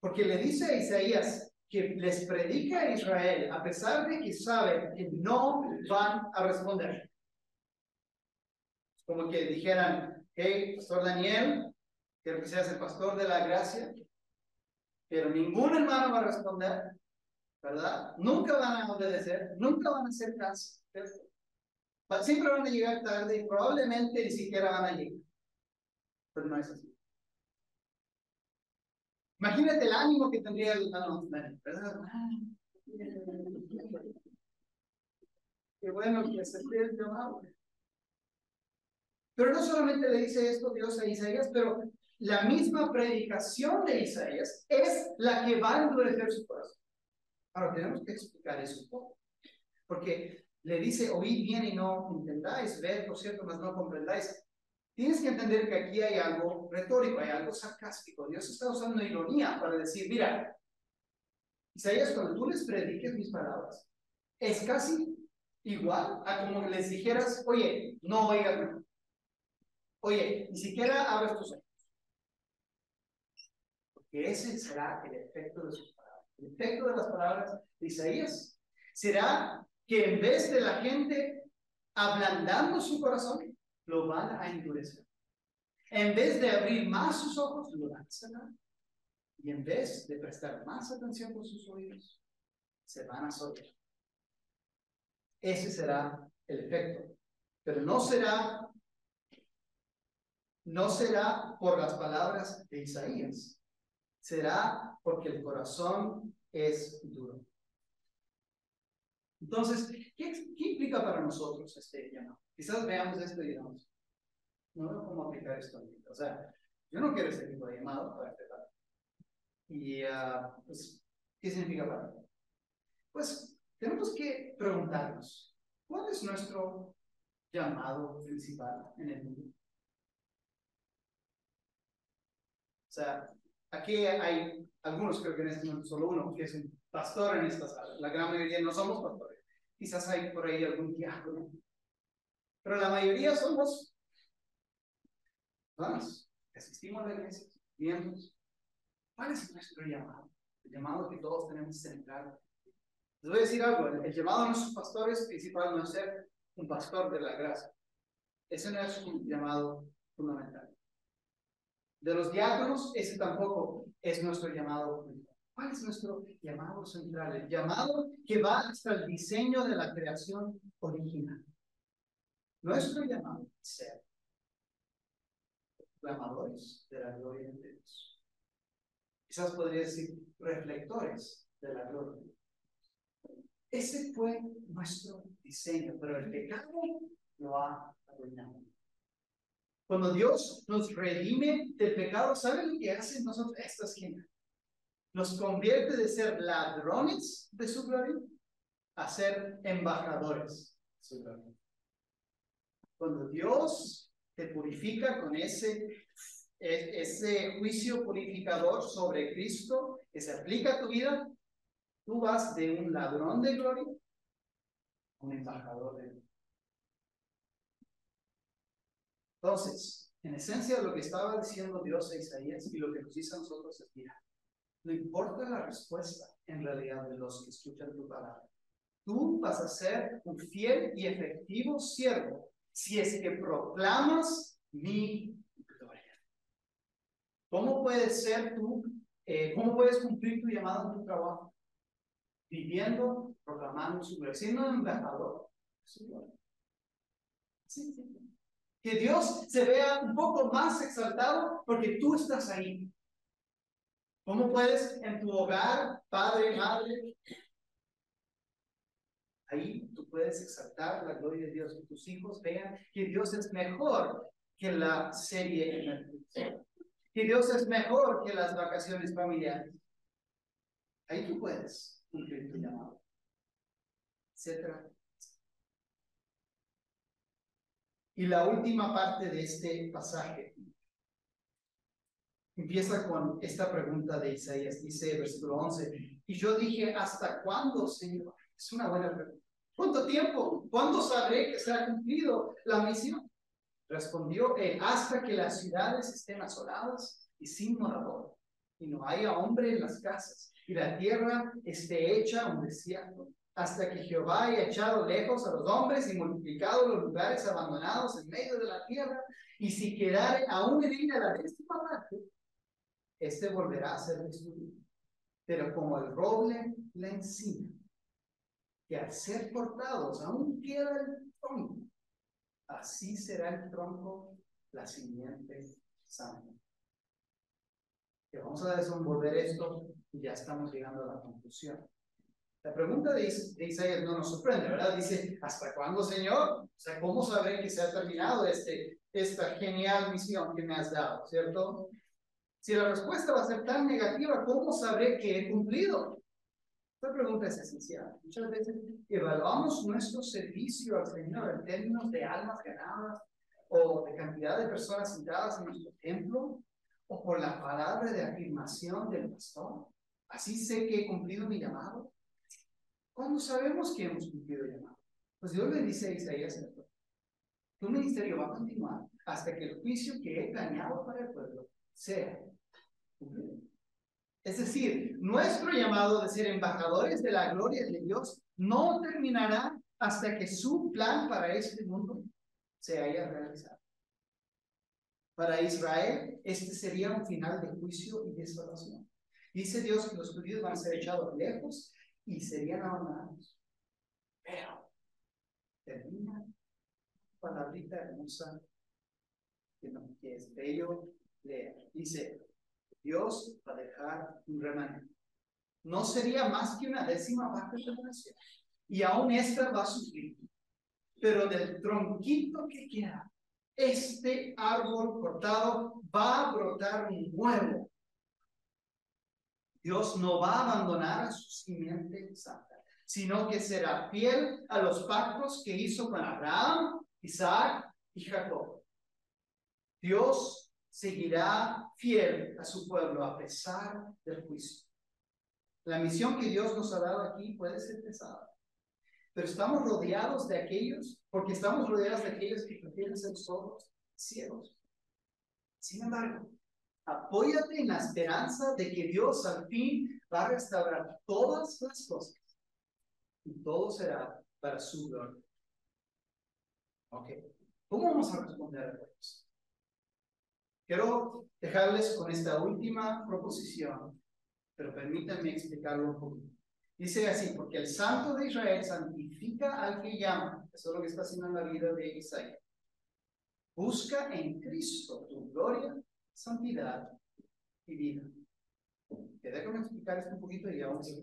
Porque le dice a Isaías que les predica a Israel a pesar de que sabe que no van a responder. Como que dijeran, hey, Pastor Daniel, quiero que seas el pastor de la gracia, pero ningún hermano va a responder, ¿verdad? Nunca van a obedecer, nunca van a hacer caso. Siempre van a llegar tarde y probablemente ni siquiera van a llegar. Pero no es así. Imagínate el ánimo que tendría el ¿verdad? Qué bueno que se el llamado. Pero no solamente le dice esto Dios a Isaías, pero la misma predicación de Isaías es la que va a endurecer su corazón. Ahora tenemos que explicar eso un poco. Porque le dice, oíd bien y no entendáis, ved por cierto, mas no comprendáis. Tienes que entender que aquí hay algo retórico, hay algo sarcástico. Dios está usando ironía para decir, mira, Isaías, cuando tú les prediques mis palabras, es casi igual a como les dijeras, oye, no oigas Oye, ni siquiera abres tus ojos. Porque ese será el efecto de sus palabras. El efecto de las palabras de Isaías será que en vez de la gente ablandando su corazón, lo van a endurecer. En vez de abrir más sus ojos, lo van a cerrar. Y en vez de prestar más atención por sus oídos, se van a soltar. Ese será el efecto. Pero no será, no será por las palabras de Isaías. Será porque el corazón es duro. Entonces, ¿qué, implica para nosotros este llamado? Quizás veamos esto y digamos, no veo cómo aplicar esto. O sea, yo no quiero ese tipo de llamado para empezar. Y, uh, pues, ¿qué significa para mí? Pues, tenemos que preguntarnos, ¿cuál es nuestro llamado principal en el mundo? Sea, aquí hay algunos, creo que en este momento solo uno, que es un pastor en esta sala. La gran mayoría no somos pastores. Quizás hay por ahí algún diácono. Pero la mayoría somos vamos, asistimos a la iglesia, miembros. ¿Cuál es nuestro llamado? El llamado que todos tenemos centrado. Les voy a decir algo, el, llamado de nuestros pastores principal no es ser un pastor de la gracia. Ese no es un llamado fundamental. De los diáconos, ese tampoco es nuestro llamado. ¿Cuál es nuestro llamado central? El llamado que va hasta el diseño de la creación original. Nuestro llamado es ser clamadores de la gloria de Dios. Quizás podría decir reflectores de la gloria. Ese fue nuestro diseño, pero el pecado lo ha arruinado. Cuando Dios nos redime del pecado, ¿saben lo que hacen nosotros? Esto es genial. Nos convierte de ser ladrones de su gloria a ser embajadores de su gloria. Cuando Dios te purifica con ese, e, ese juicio purificador sobre Cristo que se aplica a tu vida, tú vas de un ladrón de gloria a un embajador de gloria. Entonces, en esencia, lo que estaba diciendo Dios a Isaías y lo que nos dice a nosotros es, mira, no importa la respuesta en realidad de los que escuchan tu palabra, tú vas a ser un fiel y efectivo siervo si es que proclamas mi gloria. ¿Cómo puedes ser tú, eh, cómo puedes cumplir tu llamado en tu trabajo? Viviendo, proclamando su gloria, siendo un embajador. Sí, sí. Que Dios se vea un poco más exaltado porque tú estás ahí. ¿Cómo puedes en tu hogar, padre, madre? Ahí tú puedes exaltar la gloria de Dios. Que tus hijos vean que Dios es mejor que la serie en Netflix. Que Dios es mejor que las vacaciones familiares. Ahí tú puedes cumplir tu llamado. Etcétera, Y la última parte de este pasaje empieza con esta pregunta de Isaías. Dice versículo 11, y yo dije, ¿hasta cuándo, Señor? Es una buena pregunta. ¿Cuánto tiempo? ¿Cuándo sabré que se ha cumplido la misión? Respondió él, hasta que las ciudades estén asoladas y sin morador, y no haya hombre en las casas, y la tierra esté hecha un desierto, hasta que Jehová haya echado lejos a los hombres y multiplicado los lugares abandonados en medio de la tierra, y si quedare aún ella la décima parte, este volverá a ser destruido. Pero como el roble la encina, que al ser cortados aún queda el tronco, así será el tronco la simiente santa. Que vamos a desenvolver esto y ya estamos llegando a la conclusión. La pregunta de, Isaías no nos sorprende, ¿verdad? Dice, ¿hasta cuándo, Señor? O sea, ¿cómo sabré que se ha terminado este, esta genial misión que me has dado, ¿cierto? Si la respuesta va a ser tan negativa, ¿cómo sabré que he cumplido? Esta pregunta es esencial. Muchas veces evaluamos nuestro servicio al Señor en términos de almas ganadas o de cantidad de personas sentadas en nuestro templo o por la palabra de afirmación del pastor. Así sé que he cumplido mi llamado. ¿Cuándo sabemos que hemos cumplido el llamado? Pues Dios le dice a Isaías, tu ministerio va a continuar hasta que el juicio que he planeado para el pueblo sea cumplido. Es decir, nuestro llamado de ser embajadores de la gloria de Dios no terminará hasta que su plan para este mundo se haya realizado. Para Israel, este sería un final de juicio y desolación. Dice Dios que los judíos van a ser echados lejos y serían abandonados. Pero termina palabrita hermosa que, no, que es bello leer. Dice, Dios va a dejar un remanente. No sería más que una décima parte de la nación. Y aún esta va a sufrir. Pero del tronquito que queda, este árbol cortado va a brotar un nuevo Dios no va a abandonar a su simiente santa, sino que será fiel a los pactos que hizo con Abraham, Isaac y Jacob. Dios seguirá fiel a su pueblo a pesar del juicio. La misión que Dios nos ha dado aquí puede ser pesada, pero estamos rodeados de aquellos, porque estamos rodeados de aquellos que prefieren ser sordos, ciegos. Sin embargo, Apóyate en la esperanza de que Dios al fin va a restaurar todas las cosas y todo será para su gloria. Ok, ¿cómo vamos a responder a esto? Quiero dejarles con esta última proposición, pero permítanme explicarlo un poquito. Dice así, porque el santo de Israel santifica al que llama. Eso es lo que está haciendo en la vida de Isaías. Busca en Cristo tu gloria santidad y vida. Que déjame explicar esto un poquito y vamos a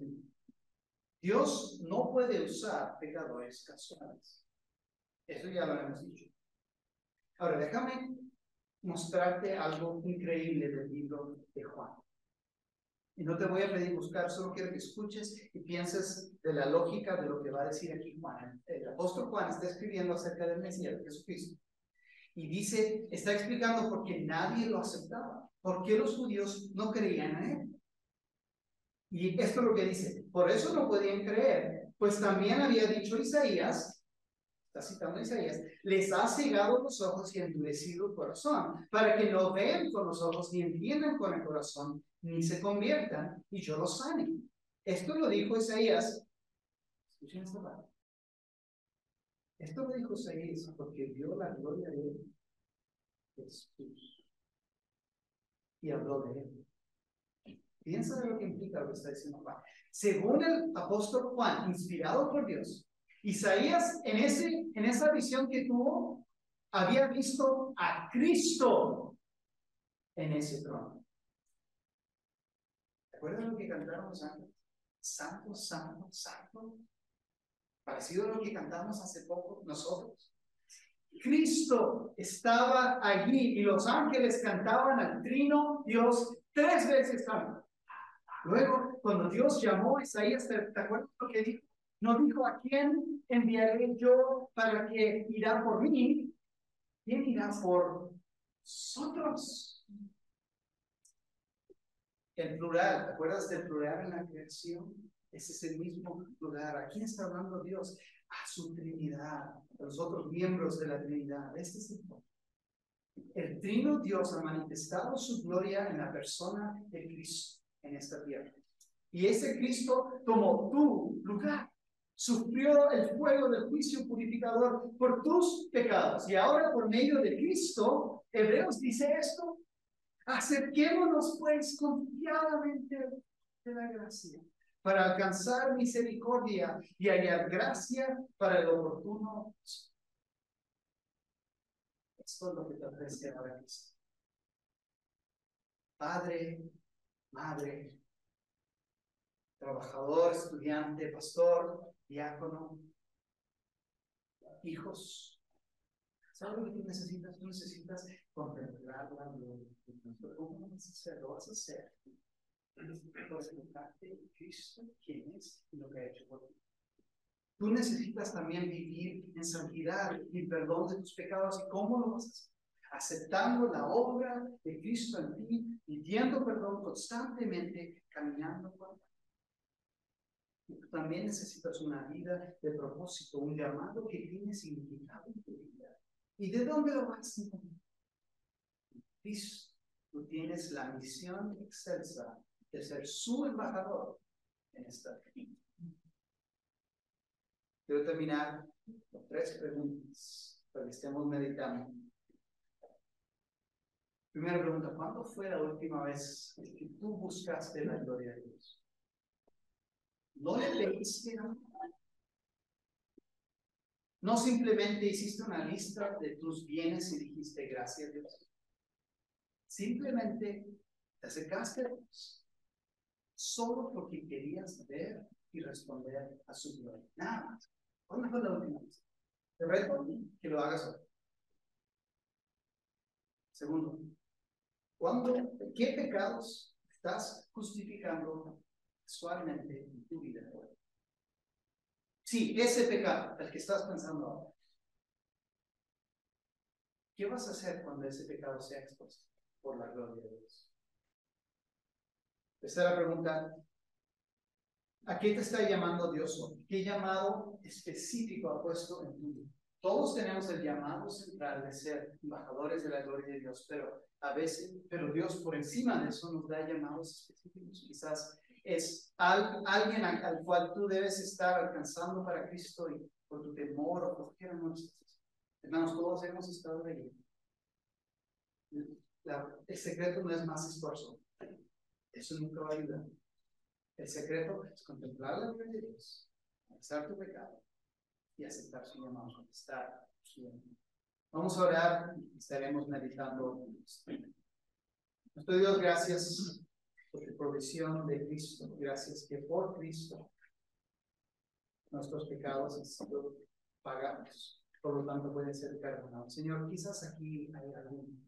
Dios no puede usar pecadores casuales. Eso ya lo hemos dicho. Ahora, déjame mostrarte algo increíble del libro de Juan. Y no te voy a pedir buscar, solo quiero que escuches y pienses de la lógica de lo que va a decir aquí Juan. El apóstol Juan está escribiendo acerca del Mesías, Jesucristo. Y dice, está explicando por qué nadie lo aceptaba, por qué los judíos no creían en él. Y esto es lo que dice, por eso no podían creer, pues también había dicho Isaías, está citando Isaías, les ha cegado los ojos y endurecido el corazón, para que no vean con los ojos ni entiendan con el corazón, ni se conviertan y yo los sane. Esto lo dijo Isaías. Escuchen esta parte. Esto lo dijo Isaías porque vio la gloria de Jesús y habló de él. Piensa de lo que implica lo que está diciendo Juan. Según el apóstol Juan, inspirado por Dios, Isaías en, ese, en esa visión que tuvo, había visto a Cristo en ese trono. ¿Te lo que cantaron los ángeles? Santo, santo, santo. Parecido a lo que cantamos hace poco nosotros. Cristo estaba allí y los ángeles cantaban al trino Dios tres veces santo. Luego, cuando Dios llamó a Isaías, ¿te acuerdas lo que dijo? No dijo a quién enviaré yo para que irá por mí. ¿Quién irá por nosotros? El plural, ¿te acuerdas del plural en la creación? Ese es el mismo plural. ¿A quién está hablando Dios? A su Trinidad, a los otros miembros de la Trinidad. Este es el El Trino Dios ha manifestado su gloria en la persona de Cristo en esta tierra. Y ese Cristo tomó tu lugar, sufrió el fuego del juicio purificador por tus pecados. Y ahora por medio de Cristo, Hebreos dice esto, acerquémonos pues confiadamente de la gracia para alcanzar misericordia y hallar gracia para el oportuno. Esto es lo que te ofrece ahora Cristo. Padre, madre, trabajador, estudiante, pastor, diácono, hijos. ¿Sabes lo que tú necesitas? Tú necesitas contemplar la gloria. ¿Cómo vas a hacer? Lo vas a hacer. Presentarte Cristo, quién es y lo que ha hecho por ti. Tú necesitas también vivir en santidad y perdón de tus pecados. ¿Y cómo lo vas a hacer? aceptando la obra de Cristo en ti, pidiendo perdón constantemente, caminando con y tú también necesitas una vida de propósito, un llamado que tiene significado en tu vida. ¿Y de dónde lo vas a encontrar? Cristo. Tú tienes la misión excelsa de ser su embajador en esta vida. Quiero terminar con tres preguntas para que estemos meditando. Primera pregunta, ¿cuándo fue la última vez que tú buscaste la gloria de Dios? ¿No le leíste No simplemente hiciste una lista de tus bienes y dijiste gracias a Dios. Simplemente te acercaste a Dios solo porque querías ver y responder a su gloria. Nada más. ¿Cuándo fue la última vez? Te reto que lo hagas hoy. Segundo, ¿Cuándo, qué pecados estás justificando actualmente en tu vida? Sí, ese pecado, el que estás pensando ahora. ¿Qué vas a hacer cuando ese pecado sea expuesto por la gloria de Dios? Tercera pregunta. ¿A qué te está llamando Dios hoy? ¿Qué llamado específico ha puesto en tu vida? Todos tenemos el llamado central de ser embajadores de la gloria de Dios, pero a veces, pero Dios por encima de eso nos da llamados específicos. Quizás es alguien al, cual tú debes estar alcanzando para Cristo y por tu temor o por qué no Hermanos, todos hemos estado ahí. el secreto no es más esfuerzo. Eso nunca va a ayudar. El secreto es contemplar la gloria de Dios, aceptar tu pecado y aceptar su llamado, contestar su llamado. Vamos a orar y estaremos meditando. Nuestro Dios, gracias por tu provisión de Cristo. Gracias que por Cristo nuestros pecados han sido pagados. por lo tanto puede ser perdonado. Señor, quizás aquí hay alguien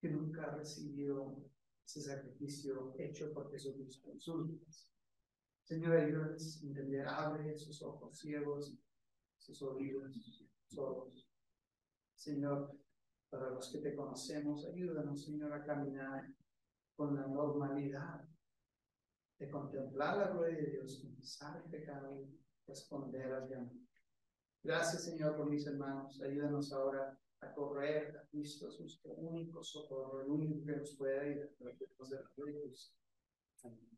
que nunca ha recibido ese sacrificio hecho por Jesucristo en sus vidas. Señor, ayúdanos a entender, abre sus ojos ciegos, sus oídos sordos. Señor, para los que te conocemos, ayúdanos, Señor, a caminar con la normalidad de contemplar la gloria de Dios, confesar el pecado y responder al llamado. Gracias, Señor, por mis hermanos. Ayúdanos ahora a correr a Cristo, es nuestro único socorro, el único que nos puede ayudar. Amén.